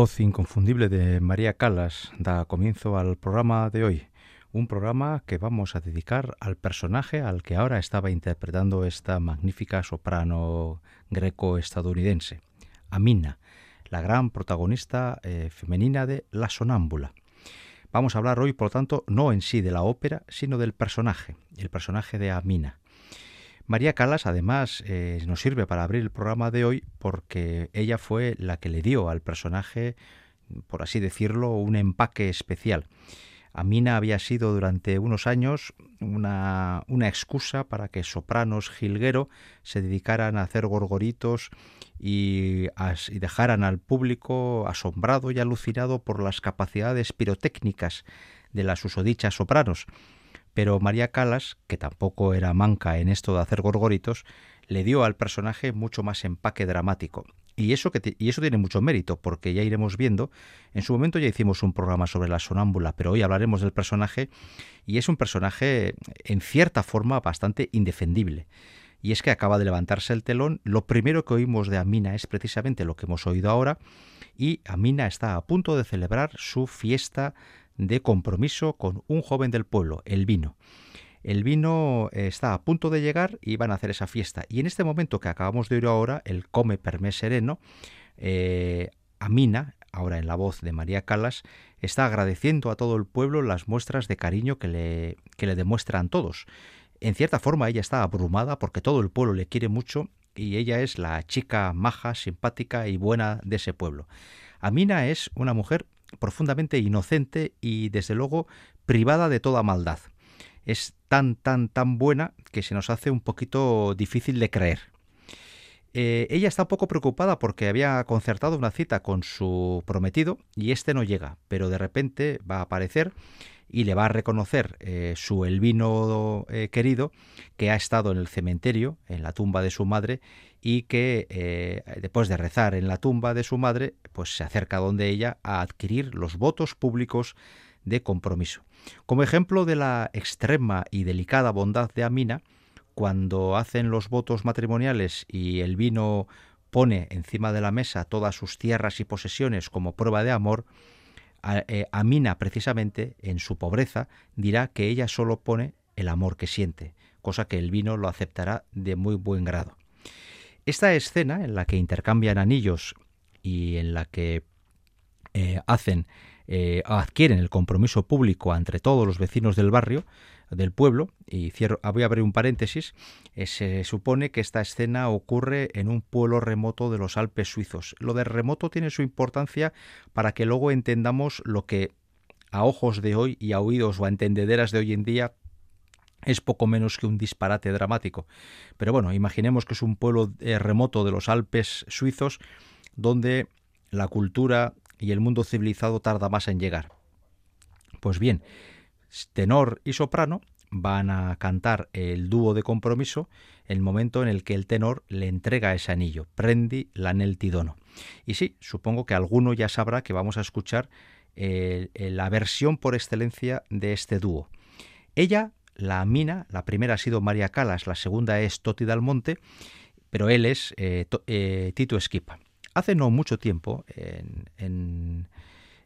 Voz inconfundible de María Calas da comienzo al programa de hoy, un programa que vamos a dedicar al personaje al que ahora estaba interpretando esta magnífica soprano greco-estadounidense, Amina, la gran protagonista eh, femenina de La Sonámbula. Vamos a hablar hoy, por lo tanto, no en sí de la ópera, sino del personaje, el personaje de Amina. María Calas, además, eh, nos sirve para abrir el programa de hoy porque ella fue la que le dio al personaje, por así decirlo, un empaque especial. Amina había sido durante unos años una, excusa para que sopranos jilguero se dedicaran a hacer gorgoritos y, y, dejaran al público asombrado y alucinado por las capacidades pirotécnicas de las usodichas sopranos pero María Calas, que tampoco era manca en esto de hacer gorgoritos, le dio al personaje mucho más empaque dramático. Y eso, y eso tiene mucho mérito, porque ya iremos viendo. En su momento ya hicimos un programa sobre la sonámbula, pero hoy hablaremos del personaje, y es un personaje, en cierta forma, bastante indefendible. Y es que acaba de levantarse el telón. Lo primero que oímos de Amina es precisamente lo que hemos oído ahora, y Amina está a punto de celebrar su fiesta de compromiso con un joven del pueblo, el vino. El vino eh, está a punto de llegar y van a hacer esa fiesta. Y en este momento que acabamos de oír ahora, el Come Permé Sereno, eh, Amina, ahora en la voz de María Calas, está agradeciendo a todo el pueblo las muestras de cariño que le, que le demuestran todos. En cierta forma ella está abrumada porque todo el pueblo le quiere mucho y ella es la chica maja, simpática y buena de ese pueblo. Amina es una mujer profundamente inocente y desde luego privada de toda maldad. Es tan, tan, tan buena que se nos hace un poquito difícil de creer. Eh, ella está un poco preocupada porque había concertado una cita con su prometido y este no llega, pero de repente va a aparecer y le va a reconocer eh, su Elvino eh, querido que ha estado en el cementerio, en la tumba de su madre, y que eh, después de rezar en la tumba de su madre, pues se acerca donde ella a adquirir los votos públicos de compromiso. Como ejemplo de la extrema y delicada bondad de Amina, cuando hacen los votos matrimoniales y el vino pone encima de la mesa todas sus tierras y posesiones como prueba de amor, eh, Amina precisamente en su pobreza dirá que ella solo pone el amor que siente, cosa que el vino lo aceptará de muy buen grado. Esta escena en la que intercambian anillos y en la que eh, hacen eh, adquieren el compromiso público entre todos los vecinos del barrio, del pueblo, y cierro, voy a abrir un paréntesis, eh, se supone que esta escena ocurre en un pueblo remoto de los Alpes suizos. Lo de remoto tiene su importancia para que luego entendamos lo que a ojos de hoy y a oídos o a entendederas de hoy en día es poco menos que un disparate dramático. Pero bueno, imaginemos que es un pueblo eh, remoto de los Alpes suizos donde la cultura y el mundo civilizado tarda más en llegar. Pues bien, tenor y soprano van a cantar el dúo de compromiso el momento en el que el tenor le entrega ese anillo, prendi l'anel tidono. Y sí, supongo que alguno ya sabrá que vamos a escuchar eh, la versión por excelencia de este dúo. Ella la mina, la primera ha sido María Calas, la segunda es Toti Dalmonte, pero él es eh, eh, Tito Esquipa. Hace no mucho tiempo, en,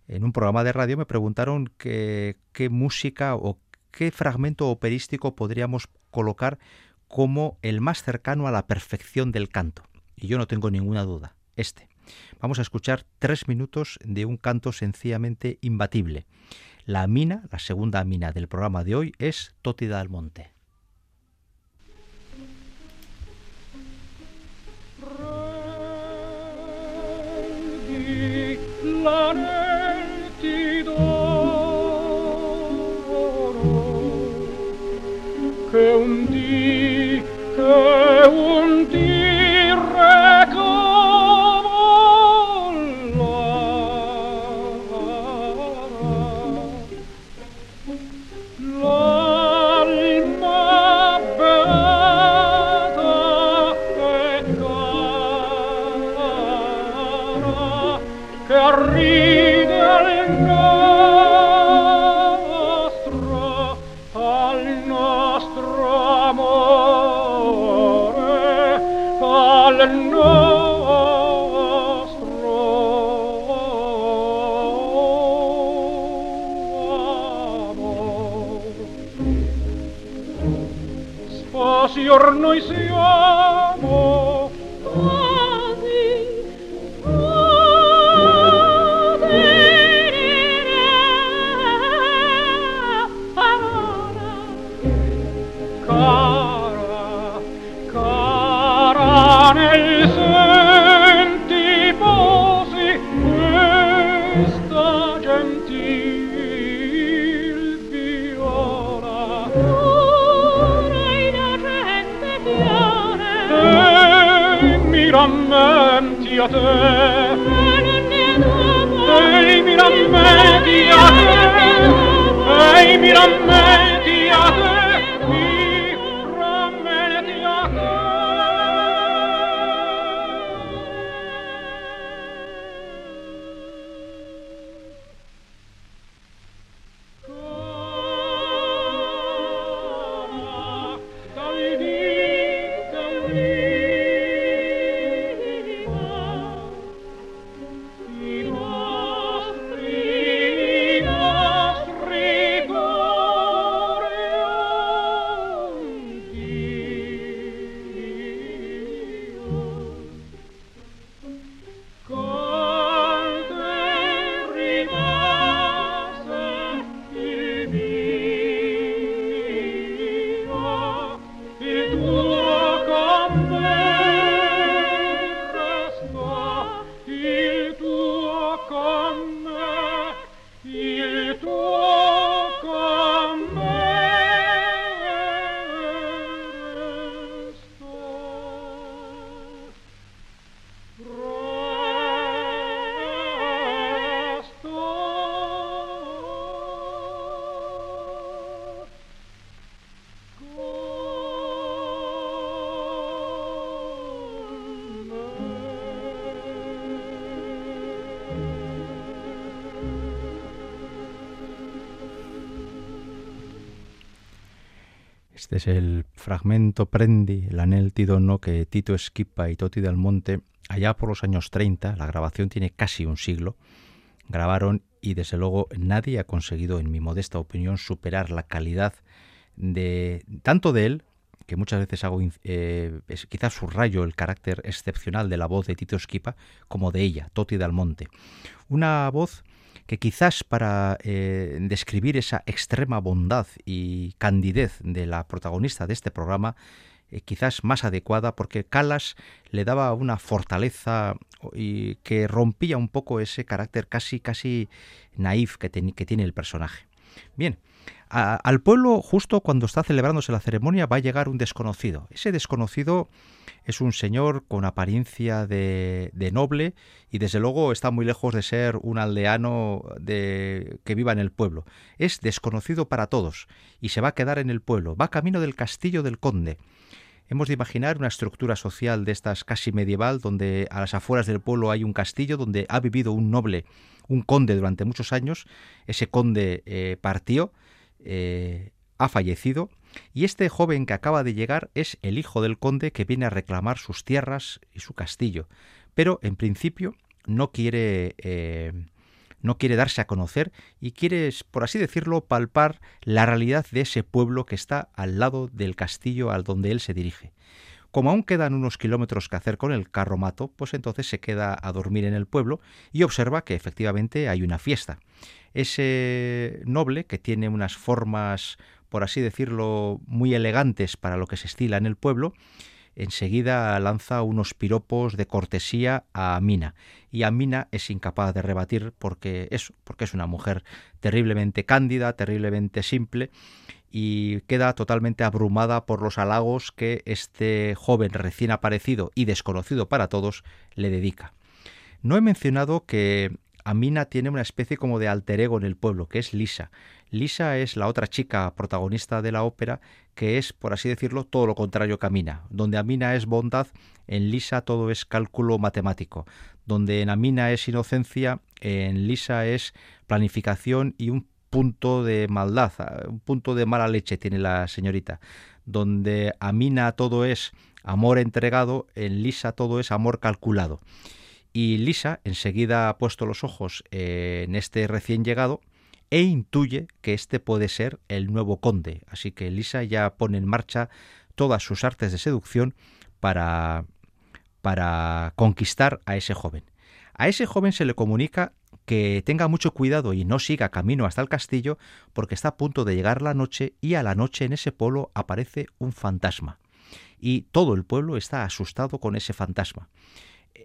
un programa de radio, me preguntaron qué, qué música o qué fragmento operístico podríamos colocar como el más cercano a la perfección del canto. Y yo no tengo ninguna duda, este. Vamos a escuchar tres minutos de un canto sencillamente imbatible. La mina, la segunda mina del programa de hoy es Tótida al Monte. El fragmento Prendi, el anel tidono que Tito Esquipa y Toti del Monte, allá por los años 30, la grabación tiene casi un siglo, grabaron y desde luego nadie ha conseguido, en mi modesta opinión, superar la calidad de tanto de él, que muchas veces hago, eh, quizás subrayo el carácter excepcional de la voz de Tito Esquipa, como de ella, Toti del Monte. Una voz que quizás para eh, describir esa extrema bondad y candidez de la protagonista de este programa, eh, quizás más adecuada porque Calas le daba una fortaleza y que rompía un poco ese carácter casi casi naif que, que tiene el personaje. Bien, al pueblo, justo cuando está celebrándose la ceremonia, va a llegar un desconocido. Ese desconocido es un señor con apariencia de, noble y desde luego está muy lejos de ser un aldeano de, que viva en el pueblo. Es desconocido para todos y se va a quedar en el pueblo. Va camino del castillo del conde. Hemos de imaginar una estructura social de estas casi medieval, donde a las afueras del pueblo hay un castillo donde ha vivido un noble, un conde durante muchos años. Ese conde eh, partió, eh, ha fallecido y este joven que acaba de llegar es el hijo del conde que viene a reclamar sus tierras y su castillo, pero en principio no quiere eh, no quiere darse a conocer y quiere, por así decirlo, palpar la realidad de ese pueblo que está al lado del castillo al donde él se dirige. Como aún quedan unos kilómetros que hacer con el carromato, pues entonces se queda a dormir en el pueblo y observa que efectivamente hay una fiesta. Ese noble, que tiene unas formas por así decirlo, muy elegantes para lo que se estila en el pueblo, enseguida lanza unos piropos de cortesía a Amina. Y Amina es incapaz de rebatir porque es, porque es una mujer terriblemente cándida, terriblemente simple, y queda totalmente abrumada por los halagos que este joven recién aparecido y desconocido para todos le dedica. No he mencionado que Amina tiene una especie como de alter ego en el pueblo, que es Lisa. Lisa es la otra chica protagonista de la ópera, que es, por así decirlo, todo lo contrario que Amina. Donde Amina es bondad, en Lisa todo es cálculo matemático. Donde en Amina es inocencia, en Lisa es planificación y un punto de maldad, un punto de mala leche tiene la señorita. Donde Amina todo es amor entregado, en Lisa todo es amor calculado. Y Lisa enseguida ha puesto los ojos en este recién llegado e intuye que este puede ser el nuevo conde. Así que Lisa ya pone en marcha todas sus artes de seducción para, para conquistar a ese joven. A ese joven se le comunica que tenga mucho cuidado y no siga camino hasta el castillo porque está a punto de llegar la noche y a la noche en ese pueblo aparece un fantasma. Y todo el pueblo está asustado con ese fantasma.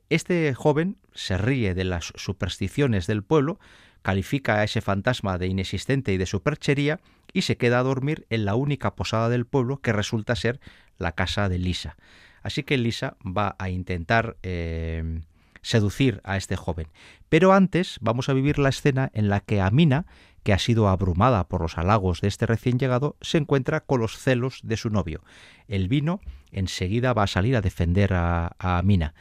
Este joven se ríe de las supersticiones del pueblo, califica a ese fantasma de inexistente y de superchería y se queda a dormir en la única posada del pueblo que resulta ser la casa de Lisa. Así que Lisa va a intentar eh, seducir a este joven. Pero antes vamos a vivir la escena en la que Amina, que ha sido abrumada por los halagos de este recién llegado, se encuentra con los celos de su novio. El vino enseguida va a salir a defender a, Amina.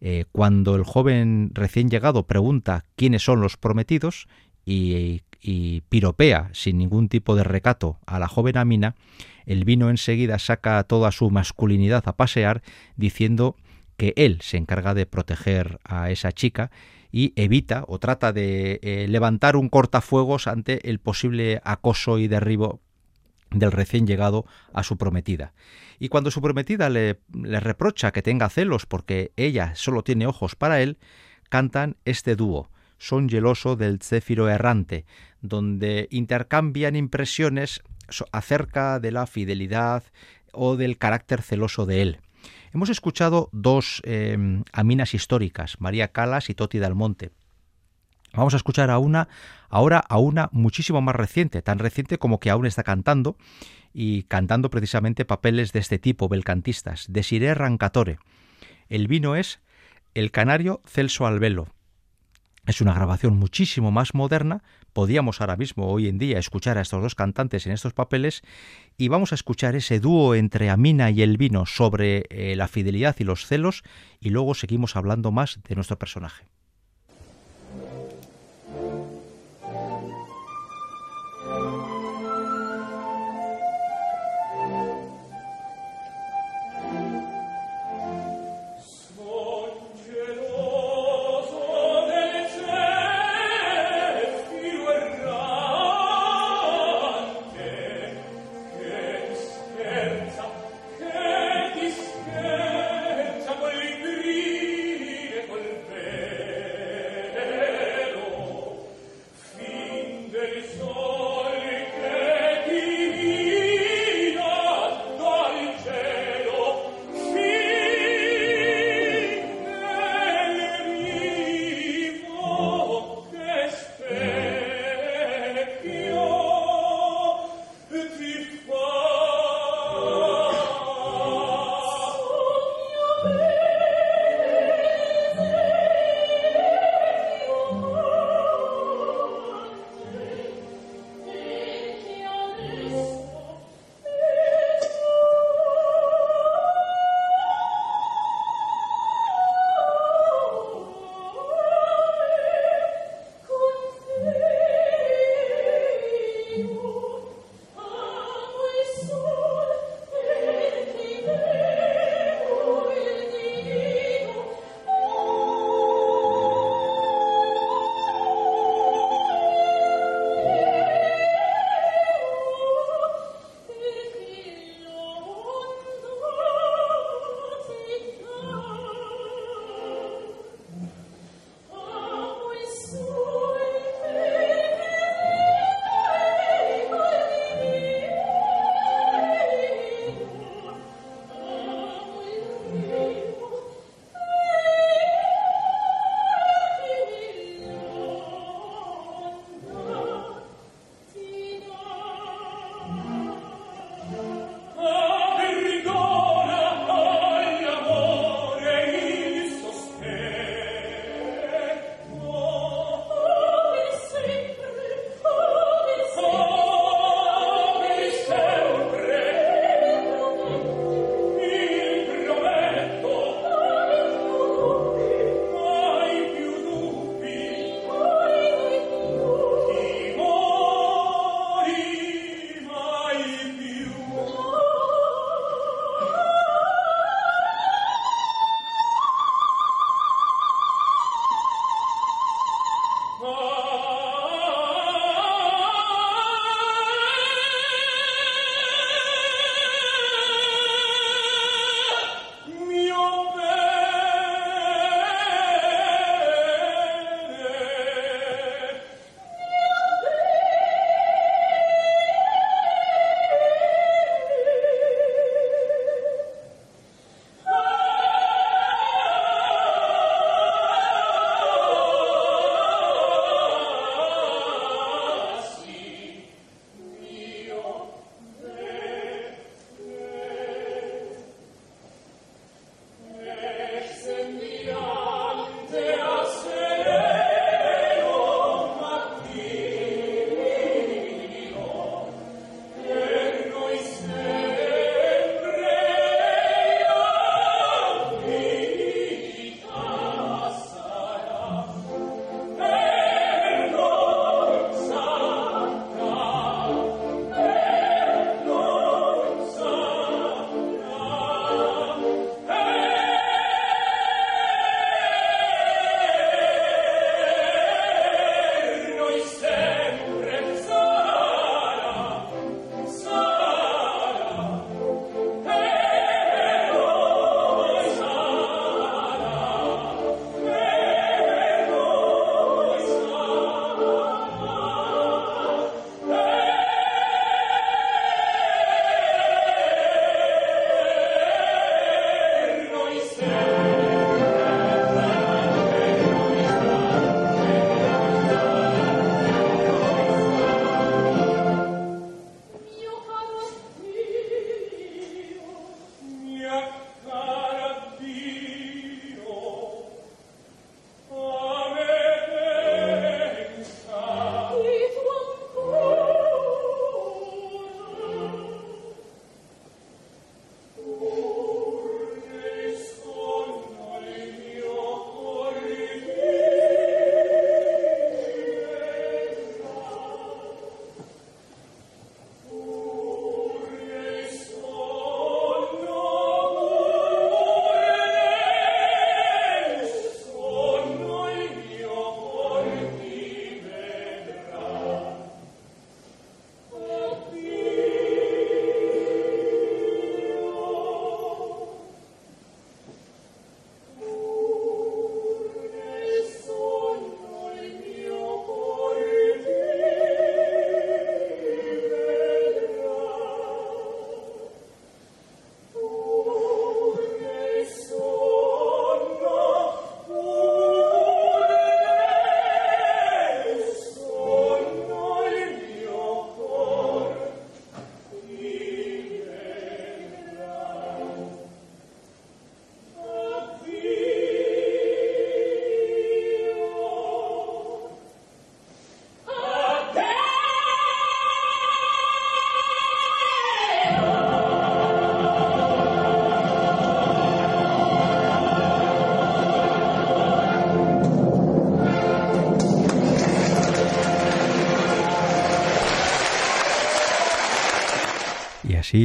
Eh, cuando el joven recién llegado pregunta quiénes son los prometidos y, y piropea sin ningún tipo de recato a la joven Amina, el vino enseguida saca toda su masculinidad a pasear diciendo que él se encarga de proteger a esa chica y evita o trata de eh, levantar un cortafuegos ante el posible acoso y derribo del recién llegado a su prometida. Y cuando su prometida le, reprocha que tenga celos porque ella solo tiene ojos para él, cantan este dúo, Son geloso del céfiro errante, donde intercambian impresiones acerca de la fidelidad o del carácter celoso de él. Hemos escuchado dos em, aminas históricas, María Calas y Toti Dalmonte. Vamos a escuchar a una, ahora a una muchísimo más reciente, tan reciente como que aún está cantando y cantando precisamente papeles de este tipo, belcantistas, Desiré Rancatore. El vino es El Canario Celso Albelo. Es una grabación muchísimo más moderna, podíamos ahora mismo, hoy en día, escuchar a estos dos cantantes en estos papeles y vamos a escuchar ese dúo entre Amina y el vino sobre eh, la fidelidad y los celos y luego seguimos hablando más de nuestro personaje.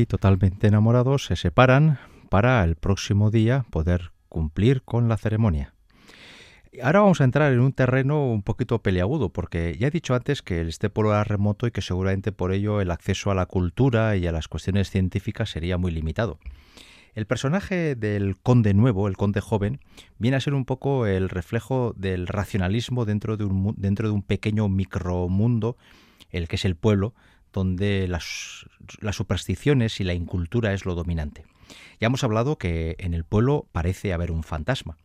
Totalmente enamorados, se separan para el próximo día poder cumplir con la ceremonia. Ahora vamos a entrar en un terreno un poquito peleagudo, porque ya he dicho antes que este pueblo era remoto y que seguramente por ello el acceso a la cultura y a las cuestiones científicas sería muy limitado. El personaje del conde nuevo, el conde joven, viene a ser un poco el reflejo del racionalismo dentro de un, dentro de un pequeño micromundo, el que es el pueblo, donde las, supersticiones y la incultura es lo dominante. Ya hemos hablado que en el pueblo parece haber un fantasma.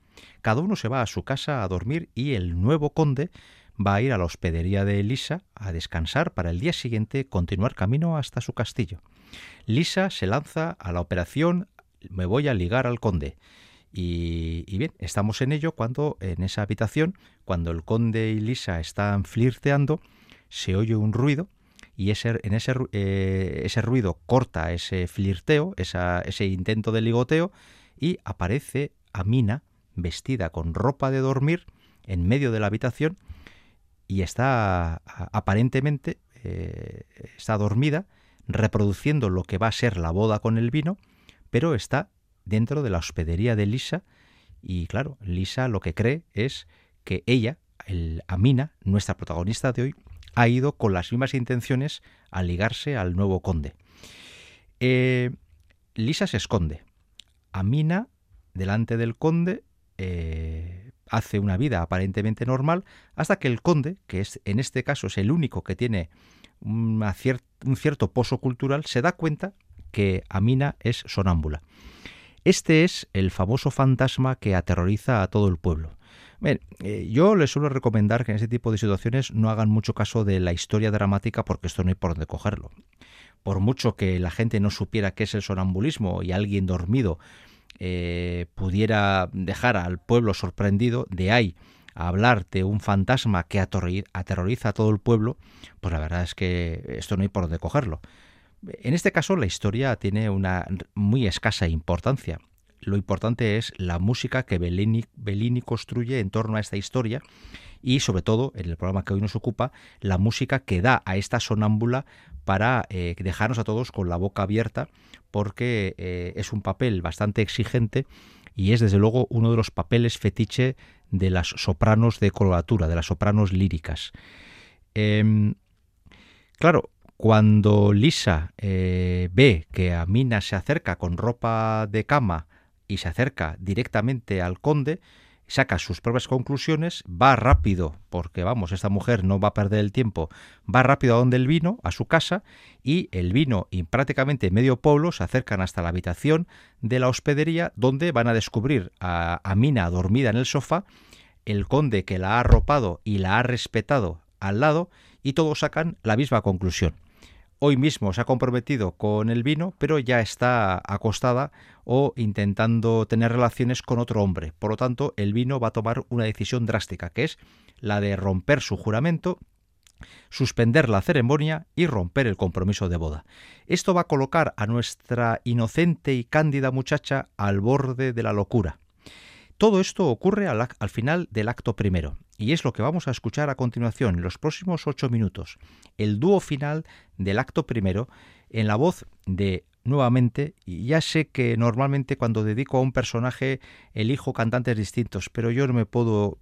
Cada uno se va a su casa a dormir y el nuevo conde va a ir a la hospedería de Lisa a descansar para el día siguiente continuar camino hasta su castillo. Lisa se lanza a la operación me voy a ligar al conde. Y, bien, estamos en ello cuando en esa habitación, cuando el conde y Lisa están flirteando, se oye un ruido y ese, en ese, eh, ese ruido corta ese flirteo, ese intento de ligoteo y aparece Amina vestida con ropa de dormir en medio de la habitación y está aparentemente eh, está dormida reproduciendo lo que va a ser la boda con el vino, pero está dentro de la hospedería de Lisa y claro, Lisa lo que cree es que ella, el Amina, nuestra protagonista de hoy, ha ido con las mismas intenciones a ligarse al nuevo conde. Eh, Lisa se esconde. Amina, delante del conde, eh, hace una vida aparentemente normal hasta que el conde, que es en este caso es el único que tiene un cierto pozo cultural, se da cuenta que Amina es sonámbula. Este es el famoso fantasma que aterroriza a todo el pueblo. Eh, yo les suelo recomendar que en ese tipo de situaciones no hagan mucho caso de la historia dramática porque esto no hay por dónde cogerlo. Por mucho que la gente no supiera qué es el sonambulismo y alguien dormido eh, pudiera dejar al pueblo sorprendido, de ahí a hablar de un fantasma que aterroriza a todo el pueblo, pues la verdad es que esto no hay por dónde cogerlo. En este caso la historia tiene una muy escasa importancia lo importante es la música que Bellini, construye en torno a esta historia y sobre todo, en el programa que hoy nos ocupa, la música que da a esta sonámbula para eh, dejarnos a todos con la boca abierta porque eh, es un papel bastante exigente y es desde luego uno de los papeles fetiche de las sopranos de coloratura, de las sopranos líricas. Em, claro, cuando Lisa eh, ve que Amina se acerca con ropa de cama y se acerca directamente al conde, saca sus propias conclusiones, va rápido, porque vamos, esta mujer no va a perder el tiempo, va rápido a donde el vino, a su casa, y el vino y prácticamente medio pueblo se acercan hasta la habitación de la hospedería, donde van a descubrir a, a Mina dormida en el sofá, el conde que la ha arropado y la ha respetado al lado, y todos sacan la misma conclusión hoy mismo se ha comprometido con el vino, pero ya está acostada o intentando tener relaciones con otro hombre. Por lo tanto, el vino va a tomar una decisión drástica, que es la de romper su juramento suspender la ceremonia y romper el compromiso de boda. Esto va a colocar a nuestra inocente y cándida muchacha al borde de la locura. Todo esto ocurre al, final del acto primero, y es lo que vamos a escuchar a continuación, en los próximos ocho minutos, el dúo final del acto primero, en la voz de nuevamente, y ya sé que normalmente cuando dedico a un personaje elijo cantantes distintos, pero yo no me puedo,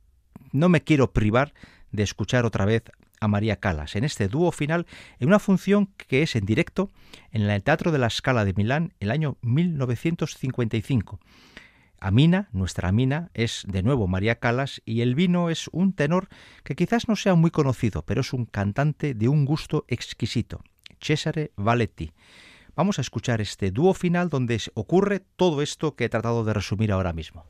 no me quiero privar de escuchar otra vez a María Calas en este dúo final en una función que es en directo en el Teatro de la Scala de Milán el año 1955. Amina, nuestra Amina, es de nuevo María Calas y el vino es un tenor que quizás no sea muy conocido, pero es un cantante de un gusto exquisito, Cesare Valetti. Vamos a escuchar este dúo final donde ocurre todo esto que he tratado de resumir ahora mismo.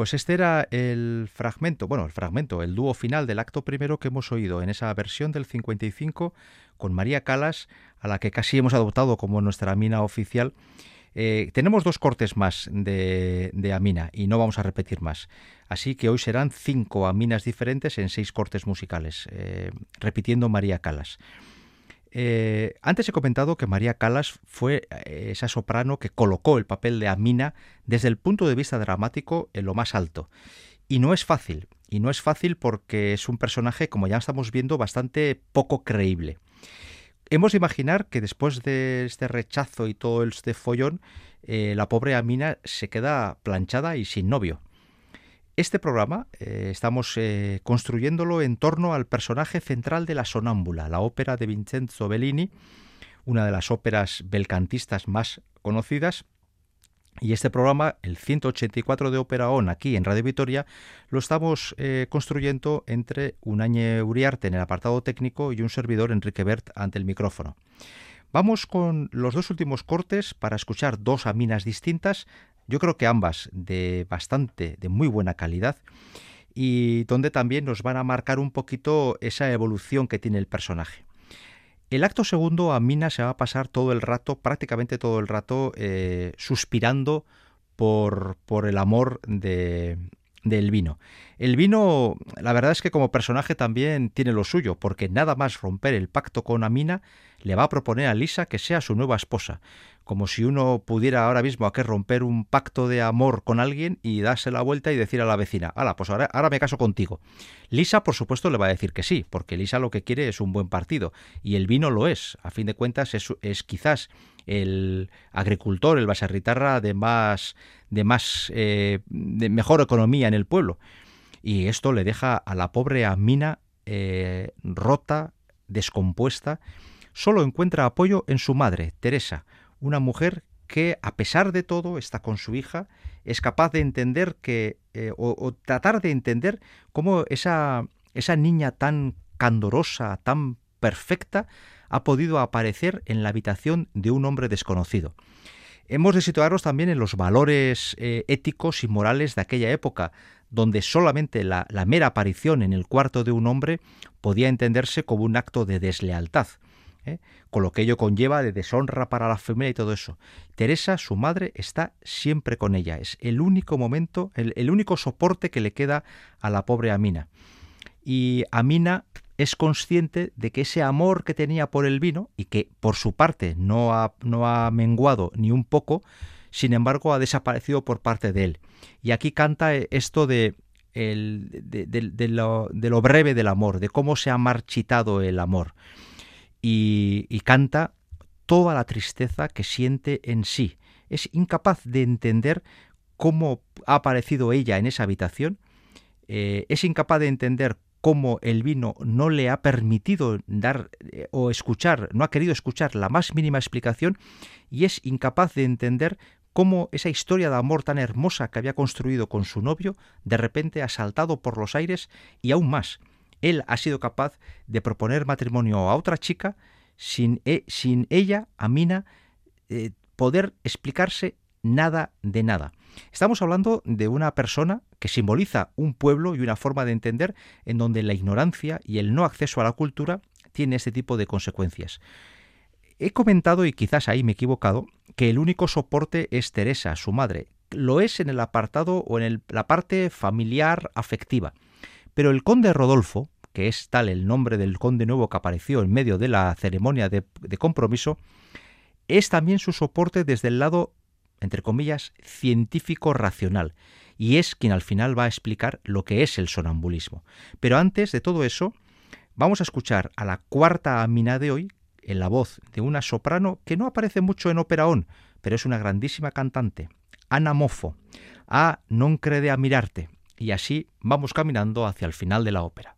Pues este era el fragmento, bueno, el fragmento, el dúo final del acto primero que hemos oído en esa versión del 55 con María Calas, a la que casi hemos adoptado como nuestra mina oficial. Eh, tenemos dos cortes más de, de, Amina y no vamos a repetir más. Así que hoy serán cinco Aminas diferentes en seis cortes musicales, eh, repitiendo María Calas. Eh, antes he comentado que María Calas fue eh, esa soprano que colocó el papel de Amina desde el punto de vista dramático en lo más alto. Y no es fácil, y no es fácil porque es un personaje, como ya estamos viendo, bastante poco creíble. Hemos de imaginar que después de este rechazo y todo este follón, eh, la pobre Amina se queda planchada y sin novio. Este programa eh, estamos eh, construyéndolo en torno al personaje central de La Sonámbula, la ópera de Vincenzo Bellini, una de las óperas belcantistas más conocidas. Y este programa, el 184 de Ópera ON, aquí en Radio Vitoria, lo estamos eh, construyendo entre Unañe Uriarte en el apartado técnico y un servidor, Enrique Bert, ante el micrófono. Vamos con los dos últimos cortes para escuchar dos aminas distintas yo creo que ambas de bastante, de muy buena calidad y donde también nos van a marcar un poquito esa evolución que tiene el personaje. El acto segundo, Amina se va a pasar todo el rato, prácticamente todo el rato, eh, suspirando por, por el amor de, del vino. El vino, la verdad es que como personaje también tiene lo suyo, porque nada más romper el pacto con Amina, le va a proponer a Lisa que sea su nueva esposa como si uno pudiera ahora mismo a que romper un pacto de amor con alguien y darse la vuelta y decir a la vecina, ala, pues ahora, me caso contigo. Lisa, por supuesto, le va a decir que sí, porque Lisa lo que quiere es un buen partido, y el vino lo es. A fin de cuentas, es, es quizás el agricultor, el baserritarra de más, de más, eh, de mejor economía en el pueblo. Y esto le deja a la pobre Amina eh, rota, descompuesta. Solo encuentra apoyo en su madre, Teresa, una mujer que a pesar de todo está con su hija, es capaz de entender que, eh, o, tratar de entender cómo esa, esa niña tan candorosa, tan perfecta, ha podido aparecer en la habitación de un hombre desconocido. Hemos de situarnos también en los valores eh, éticos y morales de aquella época, donde solamente la, la mera aparición en el cuarto de un hombre podía entenderse como un acto de deslealtad. ¿Eh? con lo que ello conlleva de deshonra para la familia y todo eso. Teresa, su madre, está siempre con ella. Es el único momento, el, único soporte que le queda a la pobre Amina. Y Amina es consciente de que ese amor que tenía por el vino, y que por su parte no ha, no ha menguado ni un poco, sin embargo ha desaparecido por parte de él. Y aquí canta esto de, lo, de lo breve del amor, de cómo se ha marchitado el amor y, canta toda la tristeza que siente en sí. Es incapaz de entender cómo ha aparecido ella en esa habitación, eh, es incapaz de entender cómo el vino no le ha permitido dar eh, o escuchar, no ha querido escuchar la más mínima explicación y es incapaz de entender cómo esa historia de amor tan hermosa que había construido con su novio de repente ha saltado por los aires y aún más, él ha sido capaz de proponer matrimonio a otra chica sin, e, sin ella, Amina, eh, poder explicarse nada de nada. Estamos hablando de una persona que simboliza un pueblo y una forma de entender en donde la ignorancia y el no acceso a la cultura tiene este tipo de consecuencias. He comentado, y quizás ahí me he equivocado, que el único soporte es Teresa, su madre. Lo es en el apartado o en la parte familiar afectiva. Pero el conde Rodolfo, que es tal el nombre del conde nuevo que apareció en medio de la ceremonia de, compromiso, es también su soporte desde el lado, entre comillas, científico racional, y es quien al final va a explicar lo que es el sonambulismo. Pero antes de todo eso, vamos a escuchar a la cuarta amina de hoy, en la voz de una soprano que no aparece mucho en ópera on, pero es una grandísima cantante, Ana Mofo, a Non crede a mirarte, y así vamos caminando hacia el final de la ópera.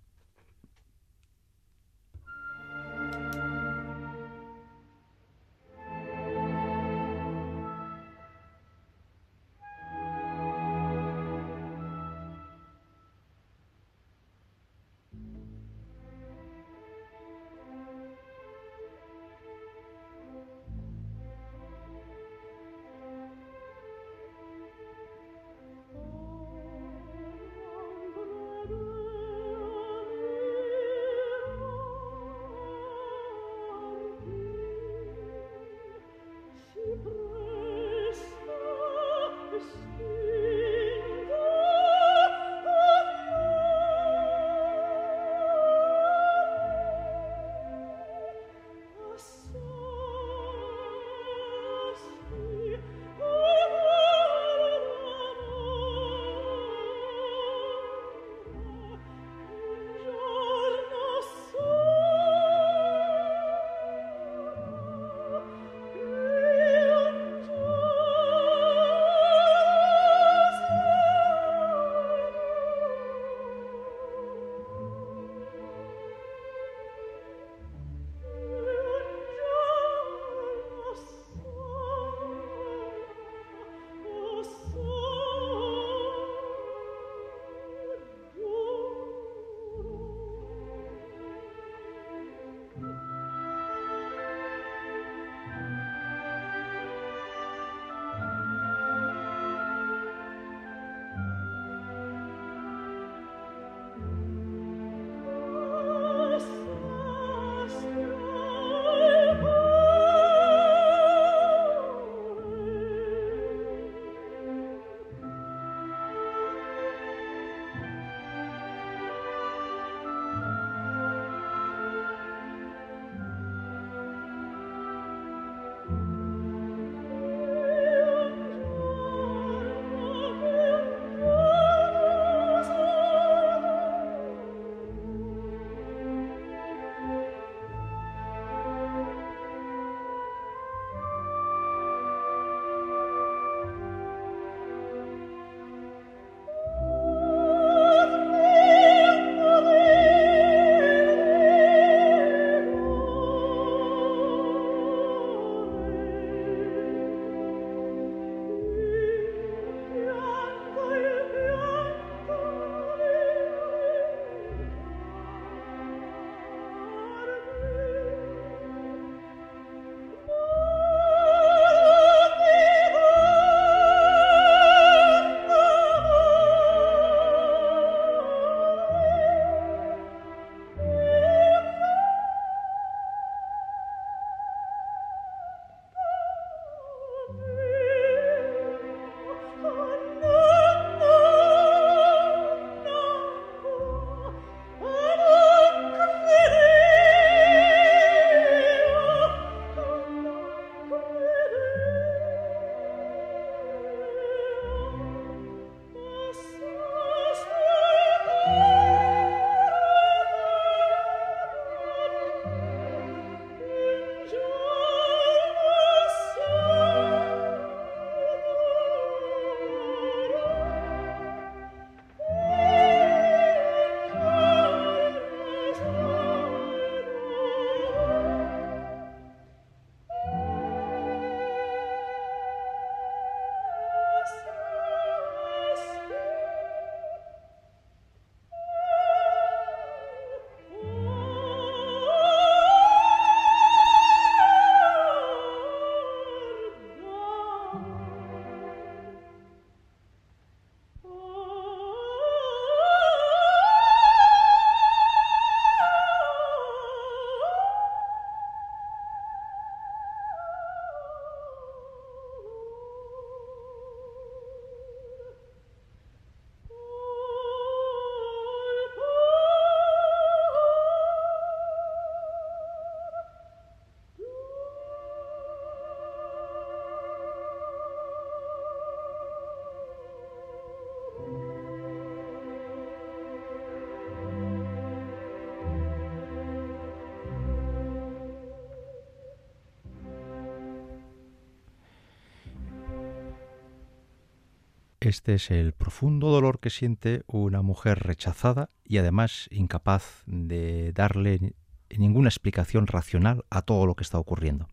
Este es el profundo dolor que siente una mujer rechazada y además incapaz de darle ninguna explicación racional a todo lo que está ocurriendo.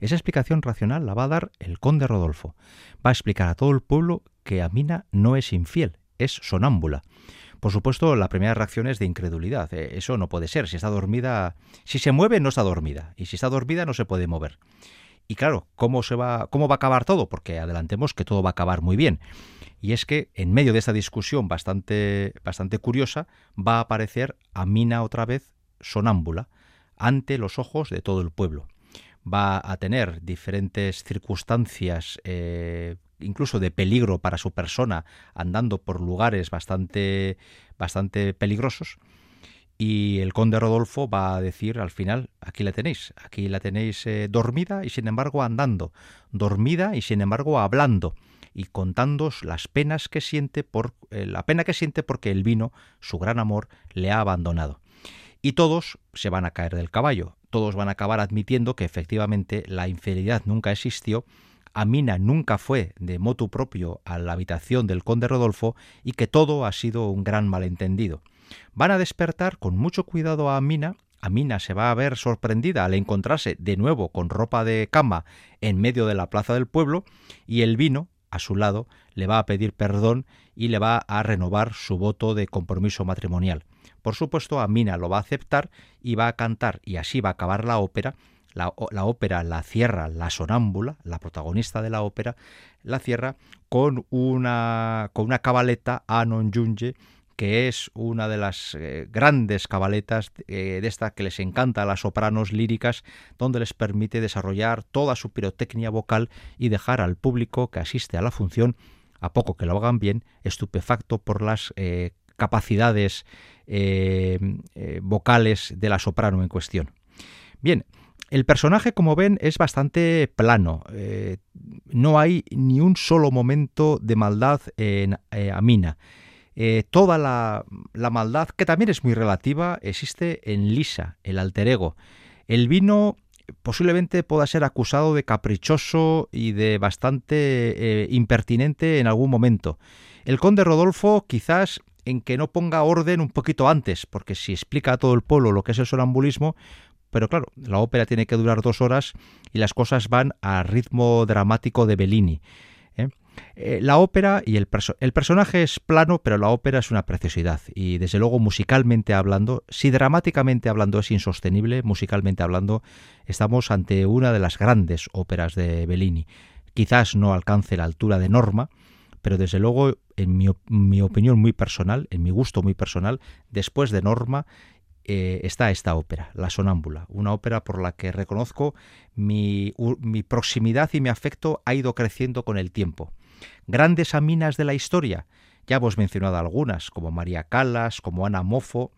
Esa explicación racional la va a dar el conde Rodolfo. Va a explicar a todo el pueblo que Amina no es infiel, es sonámbula. Por supuesto, la primera reacción es de incredulidad. Eh, eso no puede ser. Si está dormida, si se mueve, no está dormida. Y si está dormida, no se puede mover. Y claro, ¿cómo, se va, ¿cómo va a acabar todo? Porque adelantemos que todo va a acabar muy bien. Y es que en medio de esta discusión bastante, bastante curiosa va a aparecer Amina otra vez sonámbula ante los ojos de todo el pueblo. Va a tener diferentes circunstancias, eh, incluso de peligro para su persona, andando por lugares bastante, bastante peligrosos. Y el conde Rodolfo va a decir al final, aquí la tenéis, aquí la tenéis eh, dormida y sin embargo andando, dormida y sin embargo hablando y contándos las penas que siente por eh, la pena que siente porque el vino, su gran amor, le ha abandonado. Y todos se van a caer del caballo, todos van a acabar admitiendo que efectivamente la infidelidad nunca existió, Amina nunca fue de motu propio a la habitación del conde Rodolfo y que todo ha sido un gran malentendido. Van a despertar con mucho cuidado a Amina Amina se va a ver sorprendida al encontrarse de nuevo con ropa de cama en medio de la plaza del pueblo y el vino, a su lado, le va a pedir perdón y le va a renovar su voto de compromiso matrimonial. Por supuesto, Amina lo va a aceptar y va a cantar, y así va a acabar la ópera. La, ópera la cierra la sonámbula, la protagonista de la ópera, la cierra con una, con una cabaleta a non que es una de las eh, grandes cabaletas eh, de esta que les encanta a las sopranos líricas, donde les permite desarrollar toda su pirotecnia vocal y dejar al público que asiste a la función, a poco que lo hagan bien, estupefacto por las eh, capacidades vocales de la soprano en cuestión. Bien, el personaje, como ven, es bastante plano. no hay ni un solo momento de maldad en Amina. Eh, toda la, maldad, que también es muy relativa, existe en Lisa, el alter ego. El vino posiblemente pueda ser acusado de caprichoso y de bastante eh, impertinente en algún momento. El conde Rodolfo quizás en que no ponga orden un poquito antes, porque si explica a todo el pueblo lo que es el sonambulismo, pero claro, la ópera tiene que durar dos horas y las cosas van a ritmo dramático de Bellini. Eh, la ópera y el, personaje es plano, pero la ópera es una preciosidad. Y desde luego, musicalmente hablando, si dramáticamente hablando es insostenible, musicalmente hablando, estamos ante una de las grandes óperas de Bellini. Quizás no alcance la altura de Norma, pero desde luego, en mi, opinión muy personal, en mi gusto muy personal, después de Norma, eh, está esta ópera, La Sonámbula, una ópera por la que reconozco mi, mi proximidad y mi afecto ha ido creciendo con el tiempo grandes aminas de la historia. Ya hemos mencionado algunas, como María Callas, como Ana Mofo,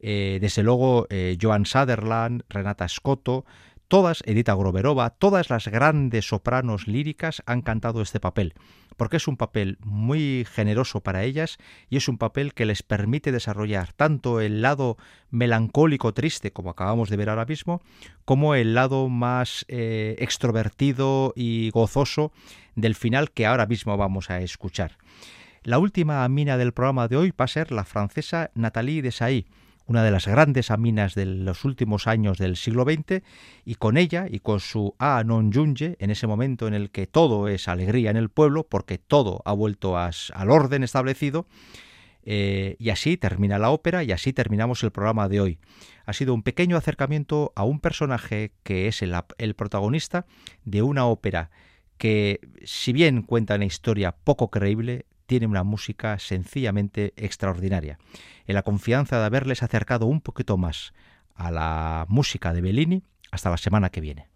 eh, desde luego eh, Joan Sutherland, Renata Scotto, todas, Edita Groverova, todas las grandes sopranos líricas han cantado este papel, porque es un papel muy generoso para ellas y es un papel que les permite desarrollar tanto el lado melancólico triste, como acabamos de ver ahora mismo, como el lado más eh, extrovertido y gozoso del final que ahora mismo vamos a escuchar. La última amina del programa de hoy va a ser la francesa Nathalie Desailly, una de las grandes aminas de los últimos años del siglo XX, y con ella y con su A non junge, en ese momento en el que todo es alegría en el pueblo, porque todo ha vuelto al orden establecido, eh, y así termina la ópera y así terminamos el programa de hoy. Ha sido un pequeño acercamiento a un personaje que es el protagonista de una ópera que si bien cuenta una historia poco creíble, tiene una música sencillamente extraordinaria. En la confianza de haberles acercado un poquito más a la música de Bellini, hasta la semana que viene.